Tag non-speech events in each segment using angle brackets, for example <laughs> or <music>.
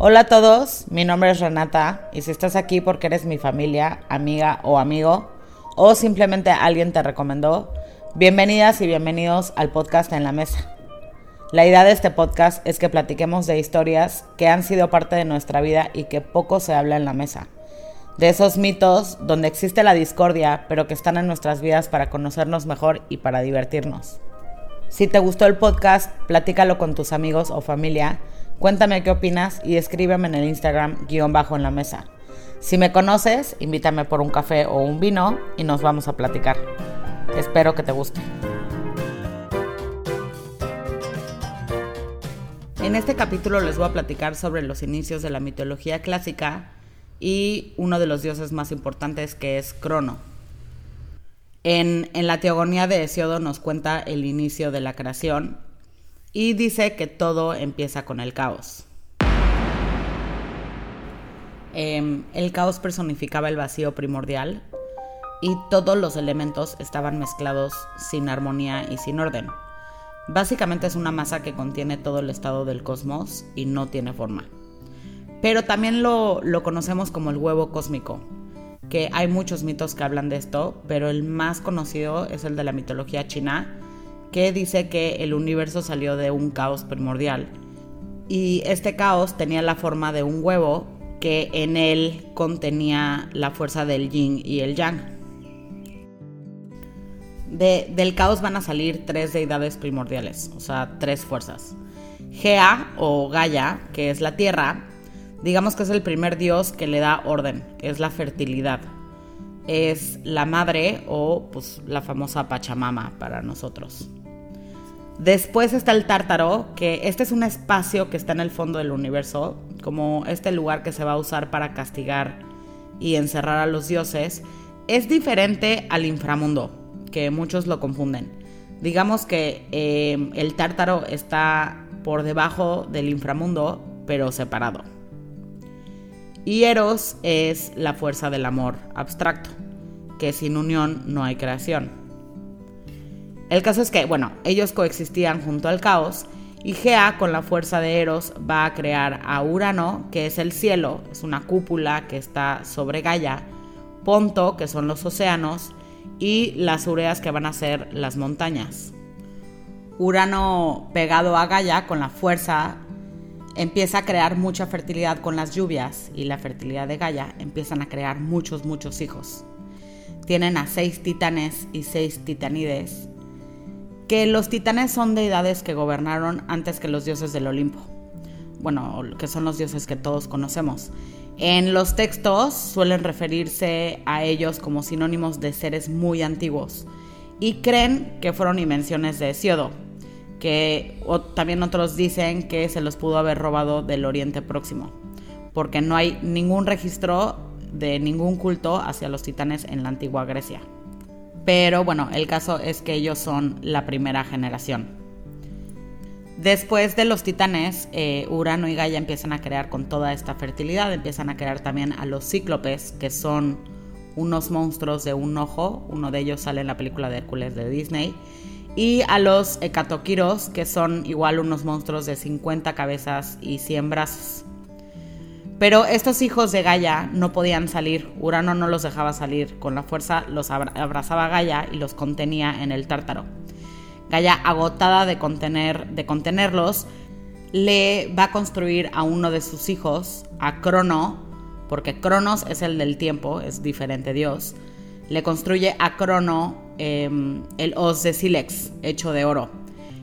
Hola a todos, mi nombre es Renata y si estás aquí porque eres mi familia, amiga o amigo o simplemente alguien te recomendó, bienvenidas y bienvenidos al podcast En la Mesa. La idea de este podcast es que platiquemos de historias que han sido parte de nuestra vida y que poco se habla en la mesa. De esos mitos donde existe la discordia, pero que están en nuestras vidas para conocernos mejor y para divertirnos. Si te gustó el podcast, platícalo con tus amigos o familia Cuéntame qué opinas y escríbeme en el Instagram guion bajo en la mesa. Si me conoces, invítame por un café o un vino y nos vamos a platicar. Espero que te guste. En este capítulo les voy a platicar sobre los inicios de la mitología clásica y uno de los dioses más importantes que es Crono. En, en la Teogonía de Hesiodo nos cuenta el inicio de la creación y dice que todo empieza con el caos. Em, el caos personificaba el vacío primordial y todos los elementos estaban mezclados sin armonía y sin orden. Básicamente es una masa que contiene todo el estado del cosmos y no tiene forma. Pero también lo, lo conocemos como el huevo cósmico, que hay muchos mitos que hablan de esto, pero el más conocido es el de la mitología china, que dice que el universo salió de un caos primordial. Y este caos tenía la forma de un huevo que en él contenía la fuerza del yin y el yang. del caos van a salir tres deidades primordiales, o sea, tres fuerzas. Gea o Gaia, que es la tierra, digamos que es el primer dios que le da orden, es la fertilidad. Es la madre o pues la famosa Pachamama para nosotros. Después está el tártaro, que este es un espacio que está en el fondo del universo, como este lugar que se va a usar para castigar y encerrar a los dioses. Es diferente al inframundo, que muchos lo confunden. Digamos que eh, el tártaro está por debajo del inframundo, pero separado. Y Eros es la fuerza del amor abstracto, que sin unión no hay creación. El caso es que, bueno, ellos coexistían junto al caos y Gea, con la fuerza de Eros, va a crear a Urano, que es el cielo, es una cúpula que está sobre Gaia, Ponto, que son los océanos, y las Ureas, que van a ser las montañas. Urano, pegado a Gaia, con la fuerza, empieza a crear mucha fertilidad con las lluvias, y la fertilidad de Gaia empiezan a crear muchos, muchos hijos. Tienen a seis titanes y seis titanides, que los titanes son deidades que gobernaron antes que los dioses del Olimpo. Bueno, que son los dioses que todos conocemos. En los textos suelen referirse a ellos como sinónimos de seres muy antiguos y creen que fueron invenciones de Hesiodo, que también otros dicen que se los pudo haber robado del Oriente Próximo, porque no hay ningún registro de ningún culto hacia los titanes en la antigua Grecia. Pero bueno, el caso es que ellos son la primera generación. Después de los titanes, eh, Urano y Gaia empiezan a crear con toda esta fertilidad, empiezan a crear también a los cíclopes, que son unos monstruos de un ojo, uno de ellos sale en la película de Hércules de Disney, y a los hecatoquiros, que son igual unos monstruos de 50 cabezas y 100 brazos. Pero estos hijos de Gaia no podían salir, Urano no los dejaba salir, con la fuerza los abrazaba Gaia y los contenía en el tártaro. Gaia, agotada de, contener, de contenerlos, le va a construir a uno de sus hijos, a Crono, porque Cronos es el del tiempo, es diferente Dios, le construye a Crono em, el os de sílex, hecho de oro.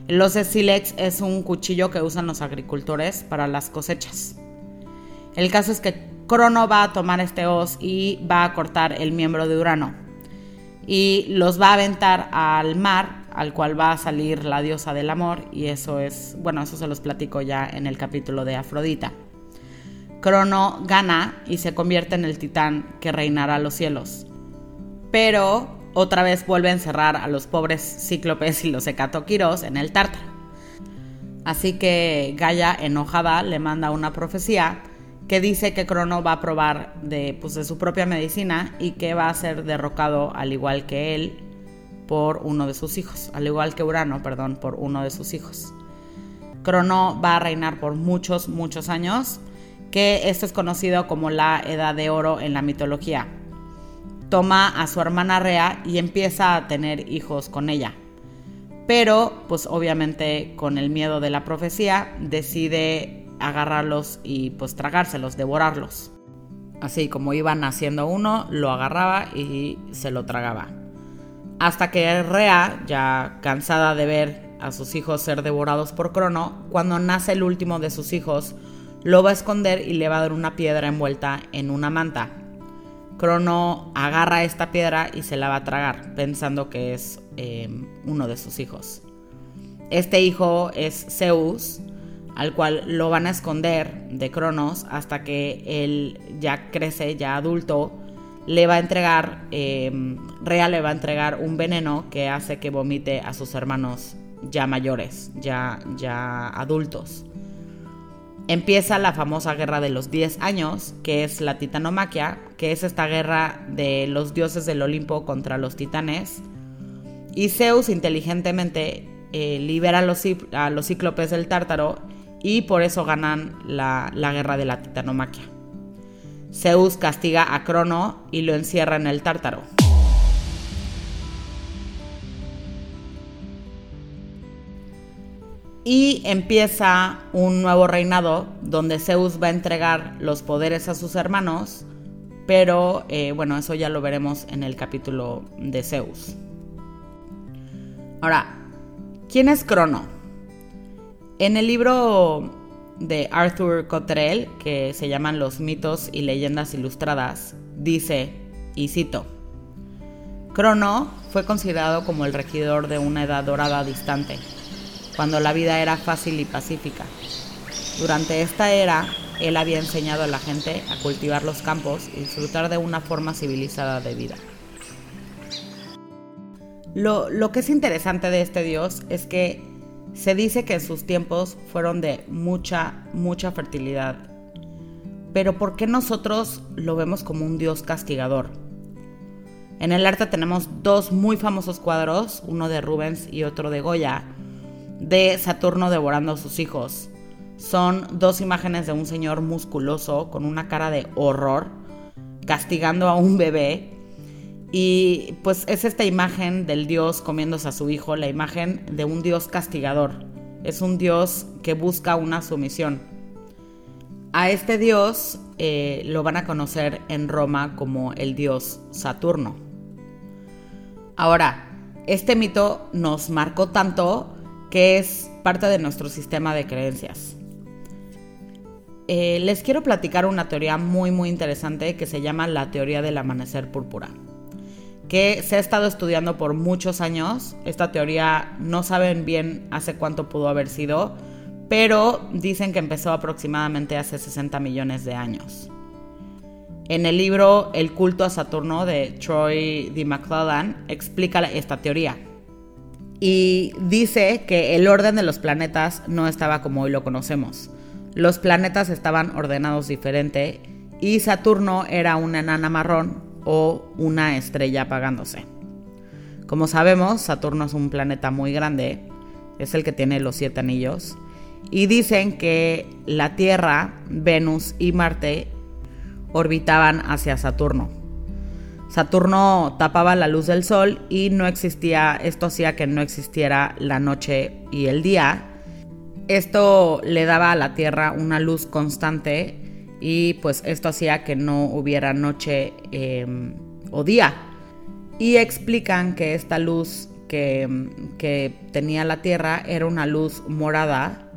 El os de sílex es un cuchillo que usan los agricultores para las cosechas. El caso es que Crono va a tomar este os y va a cortar el miembro de Urano y los va a aventar al mar, al cual va a salir la diosa del amor y eso es, bueno, eso se los platico ya en el capítulo de Afrodita. Crono gana y se convierte en el titán que reinará los cielos. Pero otra vez vuelve a encerrar a los pobres cíclopes y los hecatoquiros en el tártaro. Así que Gaia, enojada, le manda una profecía que dice que Crono va a probar de, pues, de su propia medicina y que va a ser derrocado al igual que él por uno de sus hijos, al igual que Urano, perdón, por uno de sus hijos. Crono va a reinar por muchos, muchos años, que esto es conocido como la Edad de Oro en la mitología. Toma a su hermana Rea y empieza a tener hijos con ella. Pero, pues obviamente con el miedo de la profecía, decide agarrarlos y pues tragárselos, devorarlos. Así como iba naciendo uno, lo agarraba y se lo tragaba. Hasta que Rea, ya cansada de ver a sus hijos ser devorados por Crono, cuando nace el último de sus hijos, lo va a esconder y le va a dar una piedra envuelta en una manta. Crono agarra esta piedra y se la va a tragar, pensando que es eh, uno de sus hijos. Este hijo es Zeus, al cual lo van a esconder de Cronos hasta que él ya crece, ya adulto, le va a entregar, eh, Rea le va a entregar un veneno que hace que vomite a sus hermanos ya mayores, ya, ya adultos. Empieza la famosa guerra de los 10 años, que es la titanomaquia, que es esta guerra de los dioses del Olimpo contra los titanes. Y Zeus inteligentemente eh, libera a los cíclopes del Tártaro y por eso ganan la, la guerra de la titanomaquia. Zeus castiga a Crono y lo encierra en el Tártaro. Y empieza un nuevo reinado donde Zeus va a entregar los poderes a sus hermanos, pero eh, bueno, eso ya lo veremos en el capítulo de Zeus. Ahora, ¿quién es Crono? En el libro de Arthur Cottrell, que se llaman Los mitos y leyendas ilustradas, dice, y cito, Crono fue considerado como el regidor de una edad dorada distante, cuando la vida era fácil y pacífica. Durante esta era, él había enseñado a la gente a cultivar los campos y disfrutar de una forma civilizada de vida. Lo, lo que es interesante de este dios es que se dice que sus tiempos fueron de mucha, mucha fertilidad. Pero ¿por qué nosotros lo vemos como un dios castigador? En el arte tenemos dos muy famosos cuadros, uno de Rubens y otro de Goya, de Saturno devorando a sus hijos. Son dos imágenes de un señor musculoso con una cara de horror, castigando a un bebé y pues es esta imagen del Dios comiéndose a su hijo, la imagen de un Dios castigador. Es un Dios que busca una sumisión. A este Dios eh, lo van a conocer en Roma como el Dios Saturno. Ahora, este mito nos marcó tanto que es parte de nuestro sistema de creencias. Eh, les quiero platicar una teoría muy muy interesante que se llama la teoría del amanecer púrpura que se ha estado estudiando por muchos años. Esta teoría no saben bien hace cuánto pudo haber sido, pero dicen que empezó aproximadamente hace 60 millones de años. En el libro El culto a Saturno de Troy D. McClellan explica esta teoría. Y dice que el orden de los planetas no estaba como hoy lo conocemos. Los planetas estaban ordenados diferente y Saturno era una enana marrón o una estrella apagándose. Como sabemos, Saturno es un planeta muy grande, es el que tiene los siete anillos, y dicen que la Tierra, Venus y Marte orbitaban hacia Saturno. Saturno tapaba la luz del sol y no existía, esto hacía que no existiera la noche y el día. Esto le daba a la Tierra una luz constante y pues esto hacía que no hubiera noche em, o día. Y explican que esta luz que, tenía la Tierra era una luz morada,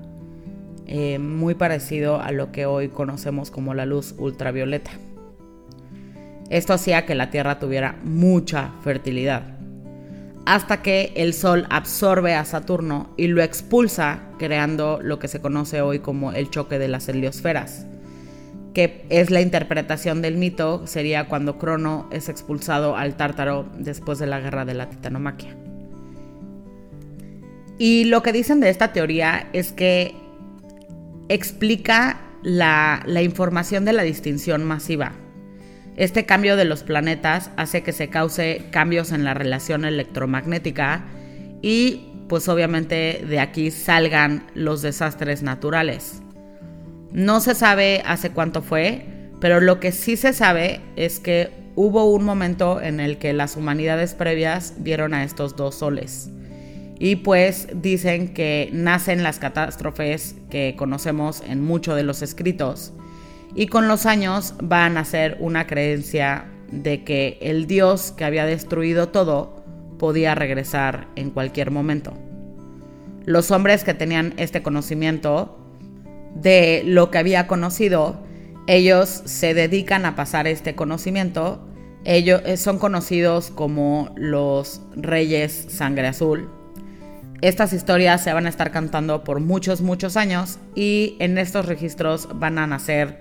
em, muy parecido a lo que hoy conocemos como la luz ultravioleta. Esto hacía que la Tierra tuviera mucha fertilidad, hasta que el Sol absorbe a Saturno y lo expulsa, creando lo que se conoce hoy como el choque de las heliosferas que es la interpretación del mito, sería cuando Crono es expulsado al Tártaro después de la guerra de la Titanomaquia. Y lo que dicen de esta teoría es que explica la, la información de la distinción masiva. Este cambio de los planetas hace que se cause cambios en la relación electromagnética y pues obviamente de aquí salgan los desastres naturales. No se sabe hace cuánto fue, pero lo que sí se sabe es que hubo un momento en el que las humanidades previas vieron a estos dos soles. Y pues dicen que nacen las catástrofes que conocemos en muchos de los escritos. Y con los años van a ser una creencia de que el Dios que había destruido todo podía regresar en cualquier momento. Los hombres que tenían este conocimiento de lo que había conocido, ellos se dedican a pasar este conocimiento. Ellos eh, son conocidos como los reyes sangre azul. Estas historias se van a estar cantando por muchos, muchos años y en estos registros van a nacer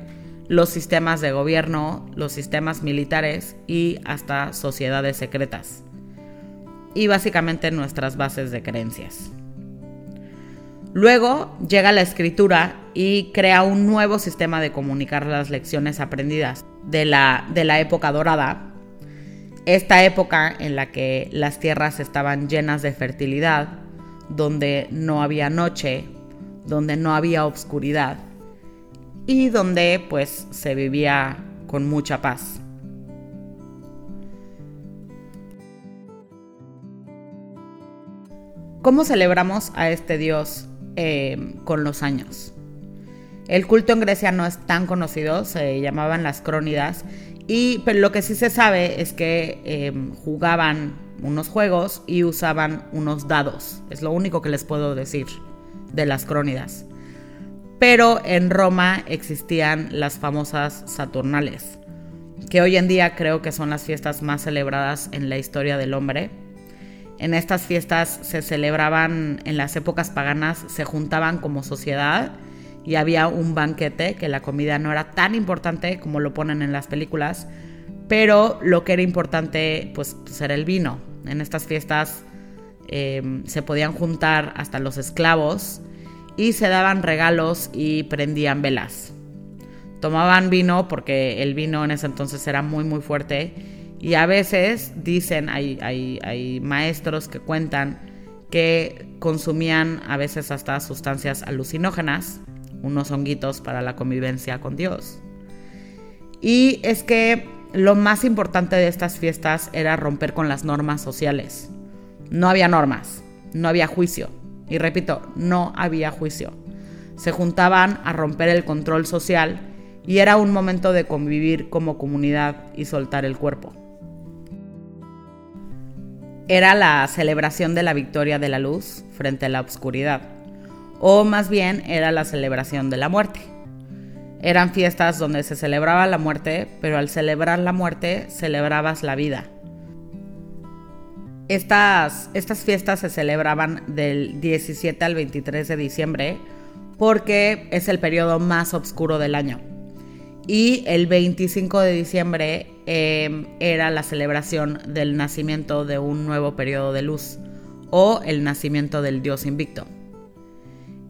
los sistemas de gobierno, los sistemas militares y hasta sociedades secretas. Y básicamente nuestras bases de creencias. Luego llega la escritura y crea un nuevo sistema de comunicar las lecciones aprendidas de la, de la época dorada. Esta época en la que las tierras estaban llenas de fertilidad, donde no había noche, donde no había obscuridad y donde pues se vivía con mucha paz. ¿Cómo celebramos a este Dios Em, con los años. El culto en Grecia no es tan conocido, se llamaban las crónidas, y pero lo que sí se sabe es que em, jugaban unos juegos y usaban unos dados. Es lo único que les puedo decir de las crónidas. Pero en Roma existían las famosas Saturnales, que hoy en día creo que son las fiestas más celebradas en la historia del hombre en estas fiestas se celebraban, en las épocas paganas, se juntaban como sociedad y había un banquete, que la comida no era tan importante como lo ponen en las películas, pero lo que era importante pues, pues era el vino. En estas fiestas eh, se podían juntar hasta los esclavos y se daban regalos y prendían velas. Tomaban vino porque el vino en ese entonces era muy muy fuerte y a veces dicen, hay, hay, maestros que cuentan que consumían a veces hasta sustancias alucinógenas, unos honguitos para la convivencia con Dios. Y es que lo más importante de estas fiestas era romper con las normas sociales. No había normas, no había juicio. Y repito, no había juicio. Se juntaban a romper el control social y era un momento de convivir como comunidad y soltar el cuerpo era la celebración de la victoria de la luz frente a la oscuridad, o más bien era la celebración de la muerte. Eran fiestas donde se celebraba la muerte, pero al celebrar la muerte celebrabas la vida. Estas, estas fiestas se celebraban del 17 al 23 de diciembre porque es el periodo más oscuro del año. Y el 25 de diciembre em, era la celebración del nacimiento de un nuevo periodo de luz o el nacimiento del dios invicto.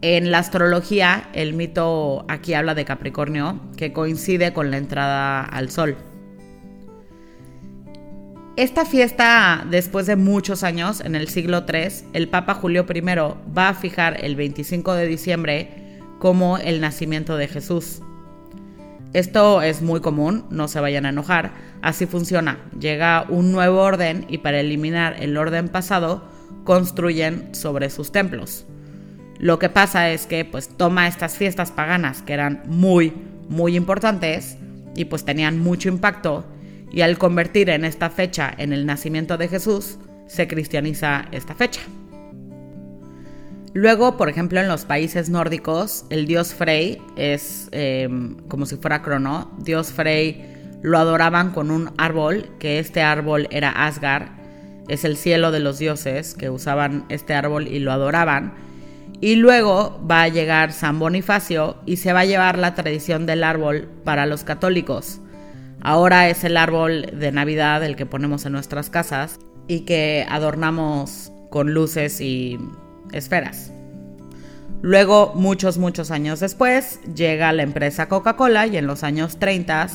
En la astrología, el mito aquí habla de Capricornio, que coincide con la entrada al sol. Esta fiesta, después de muchos años, en el siglo III, el Papa Julio I va a fijar el 25 de diciembre como el nacimiento de Jesús. Esto es muy común, no se vayan a enojar. Así funciona. Llega un nuevo orden y para eliminar el orden pasado, construyen sobre sus templos. Lo que pasa es que pues toma estas fiestas paganas que eran muy, muy importantes y pues tenían mucho impacto y al convertir en esta fecha en el nacimiento de Jesús, se cristianiza esta fecha. Luego, por ejemplo, en los países nórdicos, el dios Frey es em, como si fuera Crono. Dios Frey lo adoraban con un árbol, que este árbol era Asgard, es el cielo de los dioses, que usaban este árbol y lo adoraban. Y luego va a llegar San Bonifacio y se va a llevar la tradición del árbol para los católicos. Ahora es el árbol de Navidad el que ponemos en nuestras casas y que adornamos con luces y esferas. Luego, muchos, muchos años después, llega la empresa Coca-Cola y en los años 30,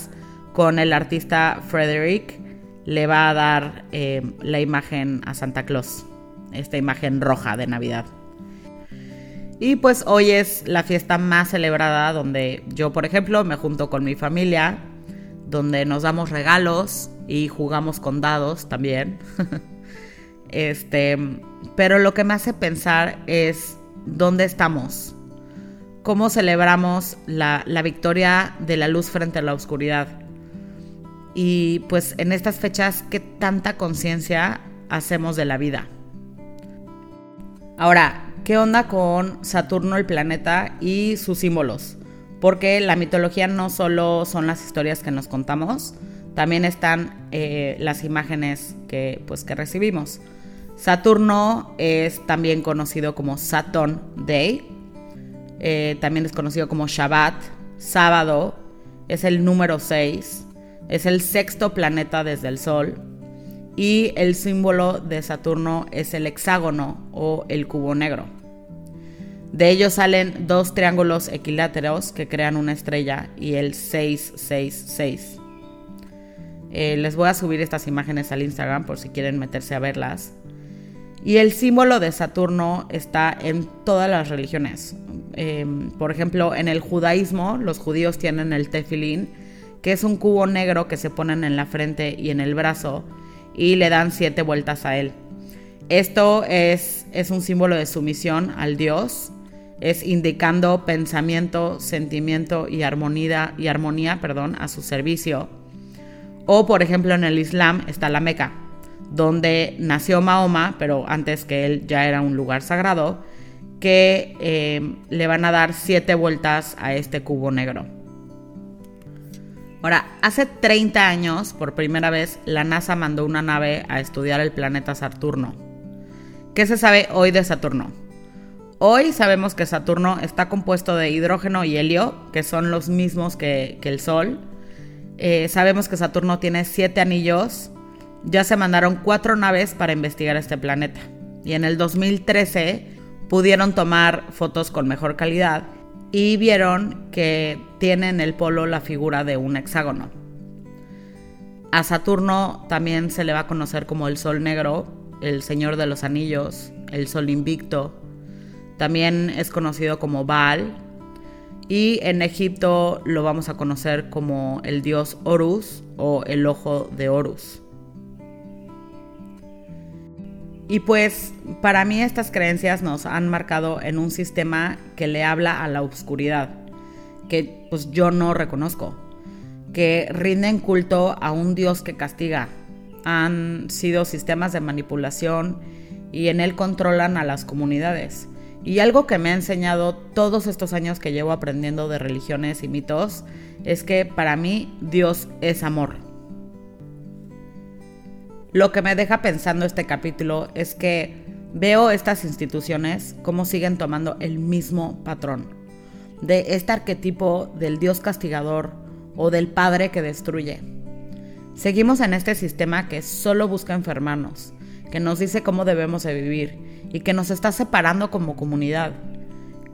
con el artista Frederick, le va a dar eh, la imagen a Santa Claus, esta imagen roja de Navidad. Y pues hoy es la fiesta más celebrada donde yo, por ejemplo, me junto con mi familia, donde nos damos regalos y jugamos con dados también. <laughs> este, pero lo que me hace pensar es dónde estamos, cómo celebramos la, la victoria de la luz frente a la oscuridad. Y pues en estas fechas, ¿qué tanta conciencia hacemos de la vida? Ahora, ¿qué onda con Saturno el planeta y sus símbolos? Porque la mitología no solo son las historias que nos contamos, también están eh, las imágenes que, pues, que recibimos. Saturno es también conocido como Saturn Day, eh, también es conocido como Shabbat, sábado, es el número 6, es el sexto planeta desde el Sol y el símbolo de Saturno es el hexágono o el cubo negro. De ellos salen dos triángulos equiláteros que crean una estrella y el 666. Eh, les voy a subir estas imágenes al Instagram por si quieren meterse a verlas. Y el símbolo de Saturno está en todas las religiones. Em, por ejemplo, en el judaísmo, los judíos tienen el tefilín, que es un cubo negro que se ponen en la frente y en el brazo y le dan siete vueltas a él. Esto es, es un símbolo de sumisión al Dios, es indicando pensamiento, sentimiento y armonía, y armonía perdón, a su servicio. O por ejemplo en el Islam está la Meca, donde nació Mahoma, pero antes que él ya era un lugar sagrado, que eh, le van a dar siete vueltas a este cubo negro. Ahora, hace 30 años, por primera vez, la NASA mandó una nave a estudiar el planeta Saturno. ¿Qué se sabe hoy de Saturno? Hoy sabemos que Saturno está compuesto de hidrógeno y helio, que son los mismos que, el Sol. Eh, sabemos que Saturno tiene siete anillos. Ya se mandaron cuatro naves para investigar este planeta. Y en el 2013 pudieron tomar fotos con mejor calidad y vieron que tiene en el polo la figura de un hexágono. A Saturno también se le va a conocer como el Sol Negro, el Señor de los Anillos, el Sol Invicto. También es conocido como Baal. Y en Egipto lo vamos a conocer como el dios Horus o el ojo de Horus. Y pues para mí estas creencias nos han marcado en un sistema que le habla a la oscuridad, que pues yo no reconozco, que rinden culto a un Dios que castiga. Han sido sistemas de manipulación y en él controlan a las comunidades. Y algo que me ha enseñado todos estos años que llevo aprendiendo de religiones y mitos es que para mí Dios es amor. Lo que me deja pensando este capítulo es que veo estas instituciones como siguen tomando el mismo patrón de este arquetipo del Dios castigador o del Padre que destruye. Seguimos en este sistema que solo busca enfermarnos, que nos dice cómo debemos de vivir y que nos está separando como comunidad.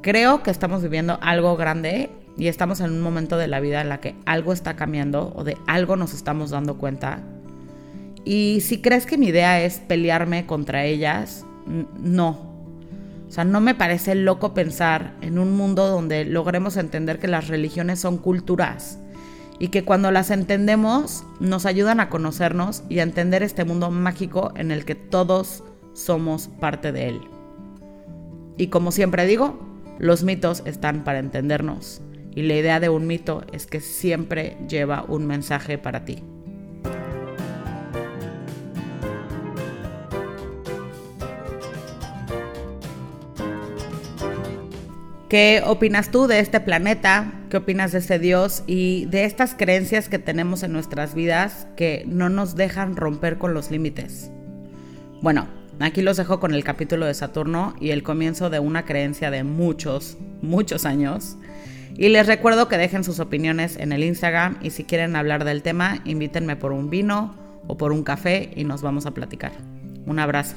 Creo que estamos viviendo algo grande y estamos en un momento de la vida en la que algo está cambiando o de algo nos estamos dando cuenta y si crees que mi idea es pelearme contra ellas, no. O sea, no me parece loco pensar en un mundo donde logremos entender que las religiones son culturas y que cuando las entendemos nos ayudan a conocernos y a entender este mundo mágico en el que todos somos parte de él. Y como siempre digo, los mitos están para entendernos y la idea de un mito es que siempre lleva un mensaje para ti. ¿Qué opinas tú de este planeta? ¿Qué opinas de este Dios y de estas creencias que tenemos en nuestras vidas que no nos dejan romper con los límites? Bueno, aquí los dejo con el capítulo de Saturno y el comienzo de una creencia de muchos, muchos años. Y les recuerdo que dejen sus opiniones en el Instagram y si quieren hablar del tema, invítenme por un vino o por un café y nos vamos a platicar. Un abrazo.